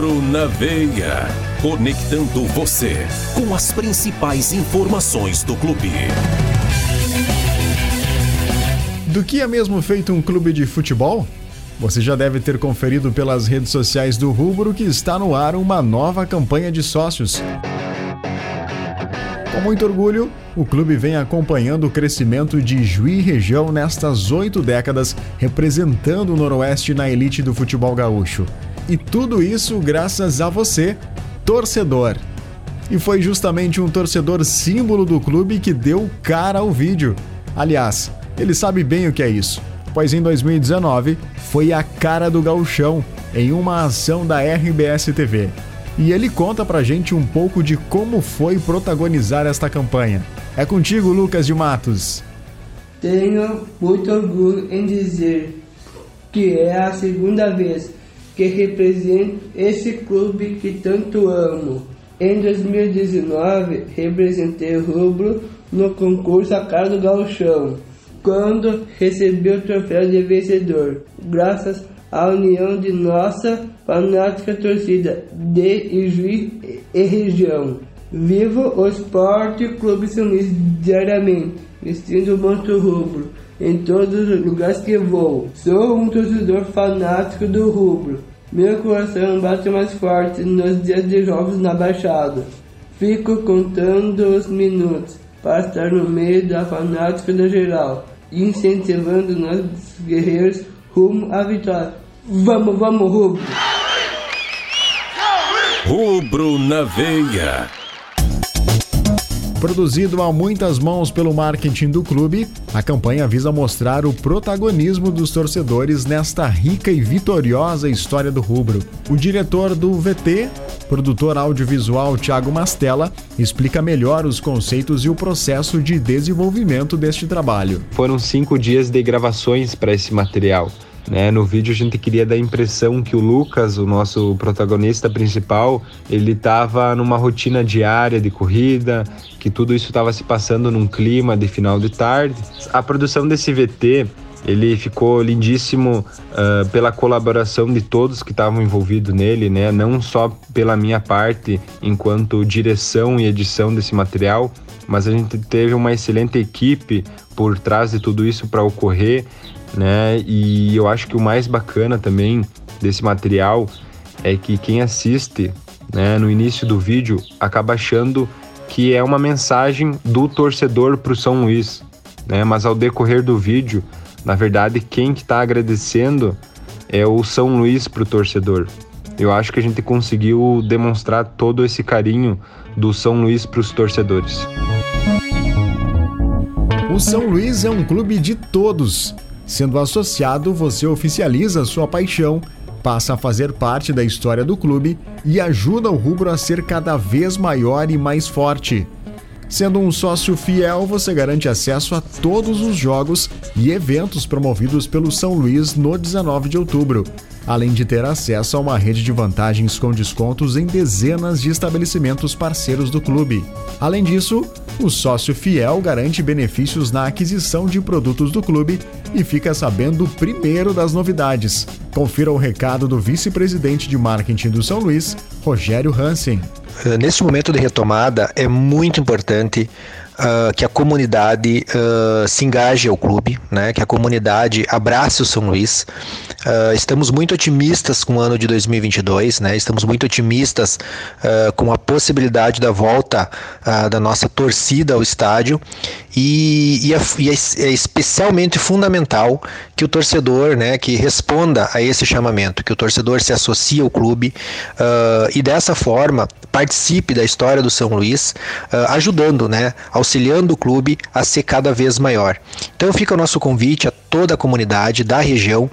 Rubro na Veia. Conectando você com as principais informações do clube. Do que é mesmo feito um clube de futebol? Você já deve ter conferido pelas redes sociais do Rubro que está no ar uma nova campanha de sócios. Com muito orgulho, o clube vem acompanhando o crescimento de Juí região nestas oito décadas, representando o Noroeste na elite do futebol gaúcho. E tudo isso graças a você, torcedor. E foi justamente um torcedor símbolo do clube que deu cara ao vídeo. Aliás, ele sabe bem o que é isso, pois em 2019 foi a cara do gauchão em uma ação da RBS TV e ele conta pra gente um pouco de como foi protagonizar esta campanha. É contigo, Lucas de Matos. Tenho muito orgulho em dizer que é a segunda vez que represento esse clube que tanto amo. Em 2019, representei o Rubro no concurso A Cara do Galchão, quando recebi o troféu de vencedor, graças a união de nossa fanática torcida de Ijuí e região. Vivo o Esporte Clube Luís diariamente, vestindo o manto rubro em todos os lugares que vou. Sou um torcedor fanático do rubro. Meu coração bate mais forte nos dias de jogos na Baixada. Fico contando os minutos para estar no meio da fanática da geral, incentivando nossos guerreiros rumo à vitória. Vamos, vamos, Rubro! Rubro na veia. Produzido a muitas mãos pelo marketing do clube, a campanha visa mostrar o protagonismo dos torcedores nesta rica e vitoriosa história do rubro. O diretor do VT, produtor audiovisual Thiago Mastella, explica melhor os conceitos e o processo de desenvolvimento deste trabalho. Foram cinco dias de gravações para esse material. Né? No vídeo a gente queria dar a impressão que o Lucas, o nosso protagonista principal, ele estava numa rotina diária de corrida, que tudo isso estava se passando num clima de final de tarde. A produção desse VT ele ficou lindíssimo uh, pela colaboração de todos que estavam envolvidos nele, né? Não só pela minha parte enquanto direção e edição desse material, mas a gente teve uma excelente equipe por trás de tudo isso para ocorrer né? E eu acho que o mais bacana também desse material é que quem assiste, né, no início do vídeo acaba achando que é uma mensagem do torcedor para o São Luís, né? Mas ao decorrer do vídeo, na verdade, quem que está agradecendo é o São Luís para o torcedor. Eu acho que a gente conseguiu demonstrar todo esse carinho do São Luís para os torcedores. O São Luís é um clube de todos Sendo associado, você oficializa sua paixão, passa a fazer parte da história do clube e ajuda o rubro a ser cada vez maior e mais forte. Sendo um sócio fiel, você garante acesso a todos os jogos e eventos promovidos pelo São Luís no 19 de outubro, além de ter acesso a uma rede de vantagens com descontos em dezenas de estabelecimentos parceiros do clube. Além disso, o sócio fiel garante benefícios na aquisição de produtos do clube e fica sabendo primeiro das novidades. Confira o recado do vice-presidente de marketing do São Luís, Rogério Hansen. Eh, neste momento de retomada, é muito importante uh, que a comunidade uh, se engaje ao clube, né? que a comunidade abrace o São Luís. Uh, estamos muito otimistas com o ano de 2022, né? estamos muito otimistas com a possibilidade da volta da nossa torcida ao estádio e, e, é, e, é, é, especialmente fundamental que o torcedor né, que responda a esse chamamento, que o torcedor se associe ao clube e dessa forma participe da história do São Luís, ajudando, né, auxiliando o clube a ser cada vez maior. Então fica o nosso convite a toda a comunidade da região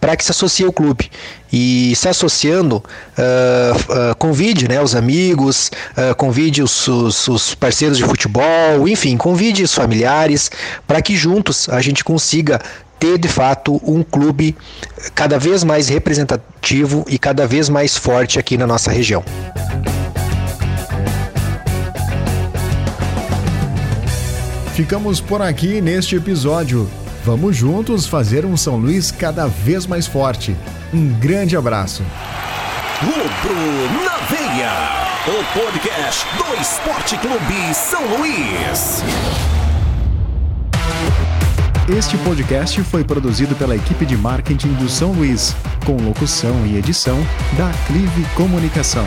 para que se associe ao clube. E se associando, uh, uh, convide né, os amigos, uh, convide os, os, os, parceiros de futebol, enfim, convide os familiares, para que juntos a gente consiga ter de fato um clube cada vez mais representativo e cada vez mais forte aqui na nossa região. Ficamos por aqui neste episódio. Vamos juntos fazer um São Luís cada vez mais forte. Um grande abraço. Rubro na Veia, o podcast do Esporte Clube São Luís. Este podcast foi produzido pela equipe de marketing do São Luís, com locução e edição da Clive Comunicação.